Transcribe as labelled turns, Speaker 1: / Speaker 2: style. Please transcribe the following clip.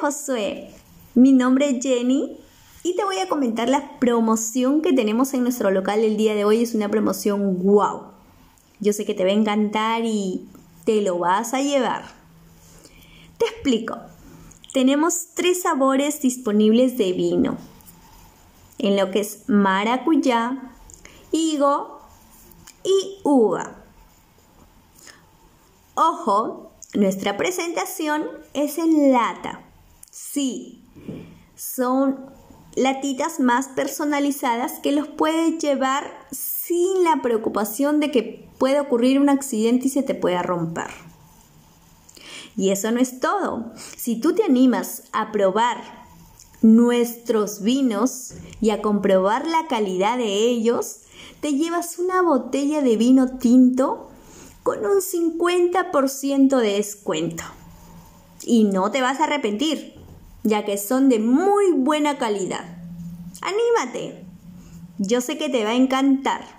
Speaker 1: Josué, mi nombre es Jenny y te voy a comentar la promoción que tenemos en nuestro local el día de hoy. Es una promoción wow. Yo sé que te va a encantar y te lo vas a llevar. Te explico. Tenemos tres sabores disponibles de vino. En lo que es maracuyá, higo y uva. Ojo, nuestra presentación es en lata. Sí, son latitas más personalizadas que los puedes llevar sin la preocupación de que puede ocurrir un accidente y se te pueda romper. Y eso no es todo. Si tú te animas a probar nuestros vinos y a comprobar la calidad de ellos, te llevas una botella de vino tinto con un 50% de descuento. Y no te vas a arrepentir ya que son de muy buena calidad. ¡Anímate! Yo sé que te va a encantar.